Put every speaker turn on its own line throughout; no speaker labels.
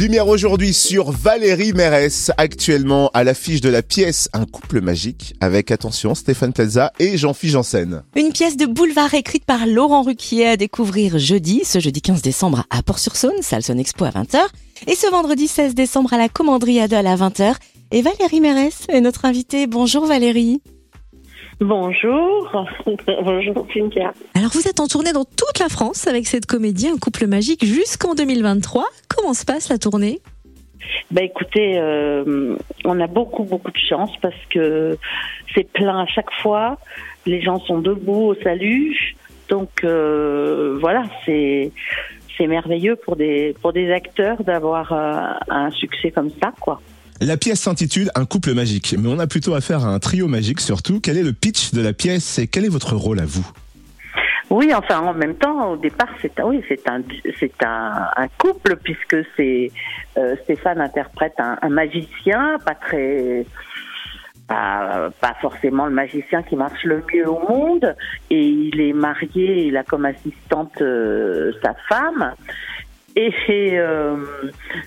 Lumière aujourd'hui sur Valérie Mérès, actuellement à l'affiche de la pièce Un couple magique, avec attention Stéphane Plaza et Jean-Philippe Janssen.
Une pièce de boulevard écrite par Laurent Ruquier à découvrir jeudi, ce jeudi 15 décembre à Port-sur-Saône, salle Expo à 20h, et ce vendredi 16 décembre à la Commanderie Adol à 20h. Et Valérie Mérès est notre invitée. Bonjour Valérie.
Bonjour, bonjour Cynthia.
Alors vous êtes en tournée dans toute la France avec cette comédie Un couple magique jusqu'en 2023. Comment se passe la tournée?
Bah écoutez, euh, on a beaucoup beaucoup de chance parce que c'est plein à chaque fois. Les gens sont debout au salut, donc euh, voilà, c'est c'est merveilleux pour des pour des acteurs d'avoir euh, un succès comme ça, quoi.
La pièce s'intitule Un couple magique, mais on a plutôt affaire à un trio magique surtout. Quel est le pitch de la pièce et quel est votre rôle à vous?
Oui, enfin en même temps, au départ, c'est un un, couple puisque euh, Stéphane interprète un, magicien, pas très pas, pas forcément le magicien qui marche le mieux au monde, et il est marié, il a comme assistante euh, sa femme. Et euh,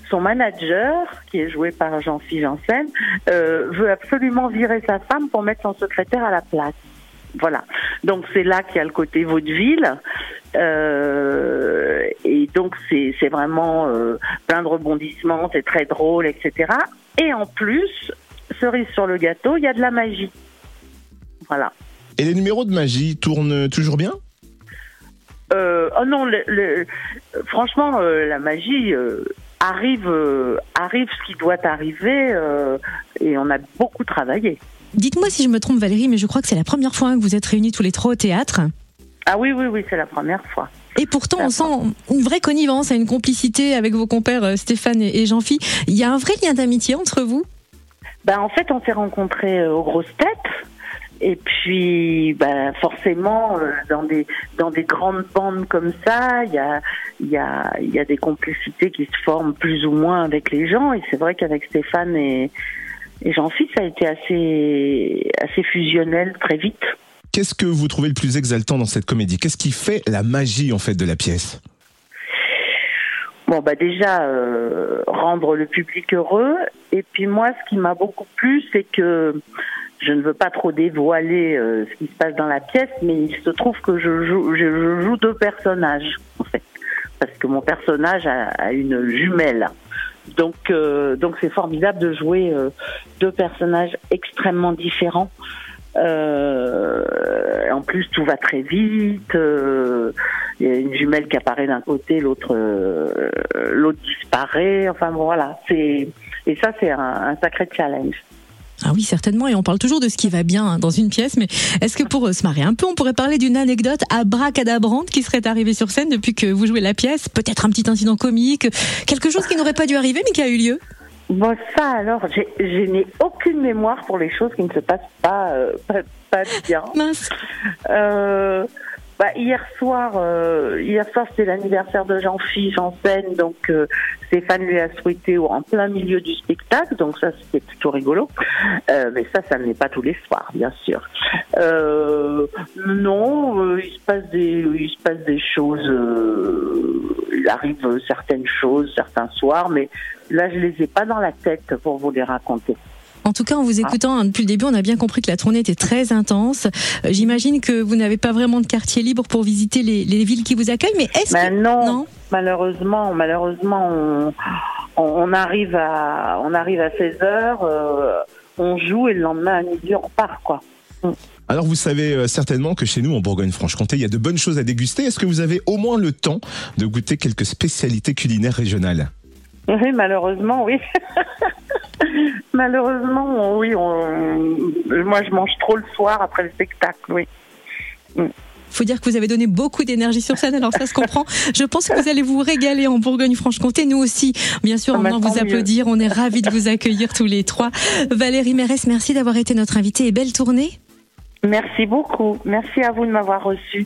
son manager, qui est joué par Jean-Philippe Janssen, euh, veut absolument virer sa femme pour mettre son secrétaire à la place. Voilà. Donc c'est là qu'il y a le côté vaudeville. Euh, et donc c'est vraiment euh, plein de rebondissements, c'est très drôle, etc. Et en plus, cerise sur le gâteau, il y a de la magie. Voilà.
Et les numéros de magie tournent toujours bien?
Euh, oh non, le, le, franchement, euh, la magie euh, arrive, arrive ce qui doit arriver, et on a beaucoup travaillé.
Dites-moi si je me trompe, Valérie, mais je crois que c'est la première fois que vous êtes réunis tous les trois au théâtre.
Ah oui, oui, oui, c'est la première fois.
Et pourtant, on sent une vraie connivence, une complicité avec vos compères Stéphane et Jean-Phi. Il y a un vrai lien d'amitié entre vous?
Ben, En fait, on s'est rencontrés aux grosses têtes. Et puis, ben, forcément, euh, dans des dans des grandes bandes comme ça, il y a il y a il y a des complicités qui se forment plus ou moins avec les gens. Et c'est vrai qu'avec Stéphane et, et Jean-Philippe, ça a été assez assez fusionnel très vite.
Qu'est-ce que vous trouvez le plus exaltant dans cette comédie? Qu'est-ce qui fait la magie en fait de la pièce?
Bon, bah déjà euh, rendre le public heureux. Et puis moi, ce qui m'a beaucoup plu, c'est que je ne veux pas trop dévoiler euh, ce qui se passe dans la pièce, mais il se trouve que je joue, deux personnages, en fait, parce que mon personnage a, une jumelle. Donc, euh, donc c'est formidable de jouer euh, deux personnages extrêmement différents. En plus, tout va très vite. Il y a une jumelle qui apparaît d'un côté, l'autre, l'autre disparaît. Enfin bon, voilà. Et ça, c'est un sacré challenge.
Ah oui, certainement. Et on parle toujours de ce qui va bien dans une pièce. Mais est-ce que pour se marier un peu, on pourrait parler d'une anecdote abracadabrante qui serait arrivée sur scène depuis que vous jouez la pièce? Peut-être un petit incident comique, quelque chose qui n'aurait pas dû arriver mais qui a eu lieu?
Bon, ça alors, je n'ai aucune mémoire pour les choses qui ne se passent pas, euh, pas, pas, bien.
Mince.
Euh, bah, hier soir, euh, hier soir c'était l'anniversaire de Jean-Philippe Janssen, donc euh, Stéphane lui a souhaité en plein milieu du spectacle, donc ça c'était plutôt rigolo. Euh, mais ça, ça n'est pas tous les soirs, bien sûr. Euh, non, il se passe des, il se passe des choses. il arrive certaines choses certains soirs, mais là je les ai pas dans la tête pour vous les raconter.
En tout cas, en vous écoutant hein, depuis le début, on a bien compris que la tournée était très intense. Euh, J'imagine que vous n'avez pas vraiment de quartier libre pour visiter les, les villes qui vous accueillent, mais est-ce
ben
que
non, non, malheureusement, malheureusement, on, on, arrive à on arrive à 16 heures, euh, on joue et le lendemain à midi on repart quoi.
Alors vous savez certainement que chez nous en Bourgogne-Franche-Comté, il y a de bonnes choses à déguster. Est-ce que vous avez au moins le temps de goûter quelques spécialités culinaires régionales?
Oui, malheureusement, oui. Malheureusement, oui. On... Moi, je mange trop le soir après le spectacle, oui.
Mm. faut dire que vous avez donné beaucoup d'énergie sur scène, alors ça se comprend. Je pense que vous allez vous régaler en Bourgogne-Franche-Comté, nous aussi. Bien sûr, on va vous applaudir, on est ravis de vous accueillir tous les trois. Valérie Mérès, merci d'avoir été notre invitée et belle tournée.
Merci beaucoup. Merci à vous de m'avoir reçue.